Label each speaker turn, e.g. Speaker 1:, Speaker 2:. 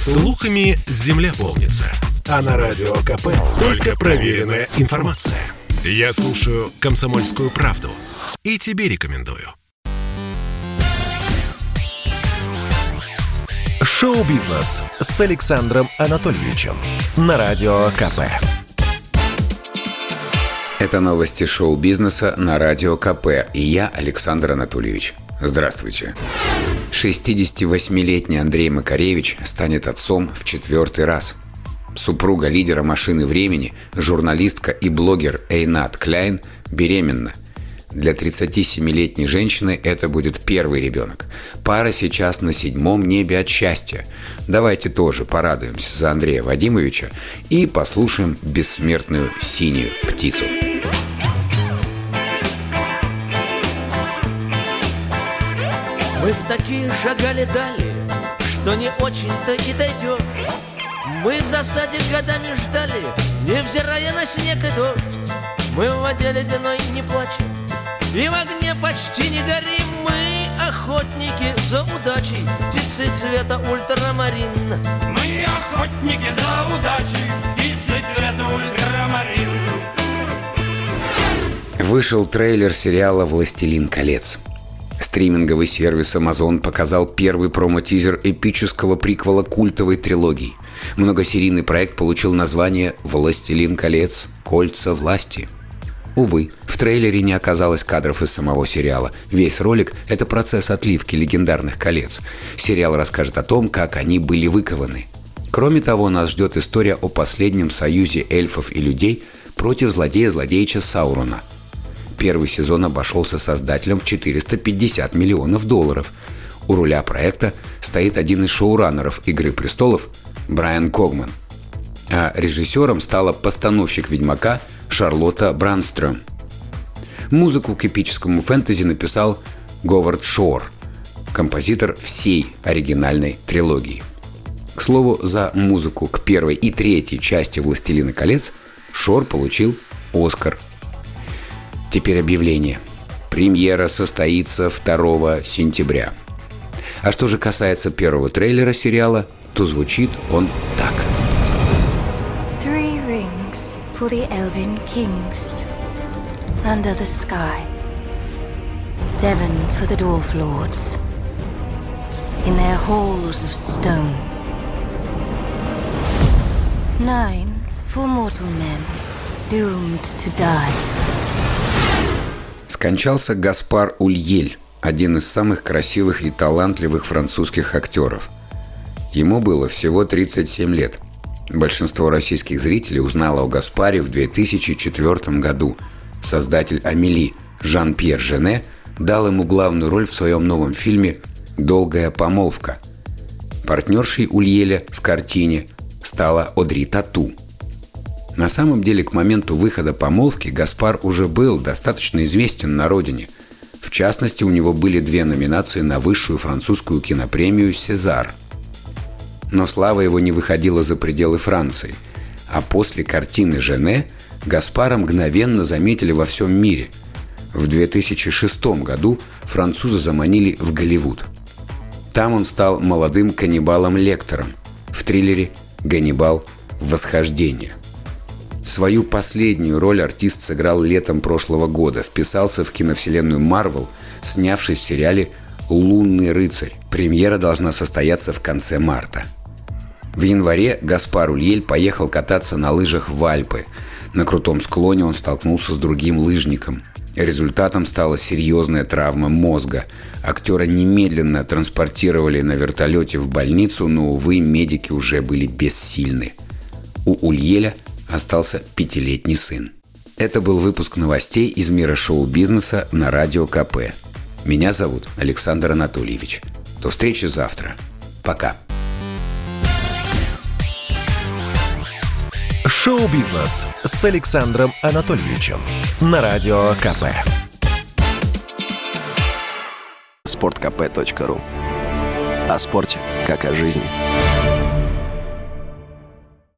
Speaker 1: Слухами земля полнится. А на радио КП только проверенная информация. Я слушаю «Комсомольскую правду» и тебе рекомендую. Шоу-бизнес с Александром Анатольевичем на радио КП.
Speaker 2: Это новости шоу-бизнеса на радио КП. И я, Александр Анатольевич. Здравствуйте. 68-летний Андрей Макаревич станет отцом в четвертый раз. Супруга лидера «Машины времени», журналистка и блогер Эйнат Кляйн беременна. Для 37-летней женщины это будет первый ребенок. Пара сейчас на седьмом небе от счастья. Давайте тоже порадуемся за Андрея Вадимовича и послушаем бессмертную синюю птицу.
Speaker 3: Мы в такие шагали дали, что не очень-то и дойдем. Мы в засаде годами ждали, невзирая на снег и дождь. Мы в воде ледяной не плачем, и в огне почти не горим. Мы охотники за удачей, птицы цвета ультрамарин.
Speaker 4: Мы охотники за удачей, птицы цвета ультрамарин.
Speaker 2: Вышел трейлер сериала «Властелин колец». Стриминговый сервис Amazon показал первый промо-тизер эпического приквела культовой трилогии. Многосерийный проект получил название «Властелин колец. Кольца власти». Увы, в трейлере не оказалось кадров из самого сериала. Весь ролик – это процесс отливки легендарных колец. Сериал расскажет о том, как они были выкованы. Кроме того, нас ждет история о последнем союзе эльфов и людей против злодея-злодеича Саурона – Первый сезон обошелся создателям в 450 миллионов долларов. У руля проекта стоит один из шоураннеров «Игры престолов» Брайан Когман. А режиссером стала постановщик «Ведьмака» Шарлотта Бранстрём. Музыку к эпическому фэнтези написал Говард Шор, композитор всей оригинальной трилогии. К слову, за музыку к первой и третьей части «Властелина колец» Шор получил «Оскар Теперь объявление. Премьера состоится 2 сентября. А что же касается первого трейлера сериала, то звучит он так.
Speaker 5: Three rings for the elven kings under the sky. Seven for the dwarf lords in their halls of stone. Nine for mortal men doomed to die.
Speaker 2: Скончался Гаспар Ульель, один из самых красивых и талантливых французских актеров. Ему было всего 37 лет. Большинство российских зрителей узнало о Гаспаре в 2004 году. Создатель «Амели» Жан-Пьер Жене дал ему главную роль в своем новом фильме «Долгая помолвка». Партнершей Ульеля в картине стала Одри Тату – на самом деле, к моменту выхода помолвки Гаспар уже был достаточно известен на родине. В частности, у него были две номинации на высшую французскую кинопремию «Сезар». Но слава его не выходила за пределы Франции. А после картины «Жене» Гаспара мгновенно заметили во всем мире. В 2006 году французы заманили в Голливуд. Там он стал молодым каннибалом-лектором в триллере «Ганнибал. Восхождение». Свою последнюю роль артист сыграл летом прошлого года, вписался в киновселенную Марвел, снявшись в сериале «Лунный рыцарь». Премьера должна состояться в конце марта. В январе Гаспар Ульель поехал кататься на лыжах в Альпы. На крутом склоне он столкнулся с другим лыжником. Результатом стала серьезная травма мозга. Актера немедленно транспортировали на вертолете в больницу, но, увы, медики уже были бессильны. У Ульеля – остался пятилетний сын. Это был выпуск новостей из мира шоу-бизнеса на Радио КП. Меня зовут Александр Анатольевич. До встречи завтра. Пока.
Speaker 1: Шоу-бизнес с Александром Анатольевичем на Радио КП.
Speaker 6: Спорткп.ру О спорте, как о жизни.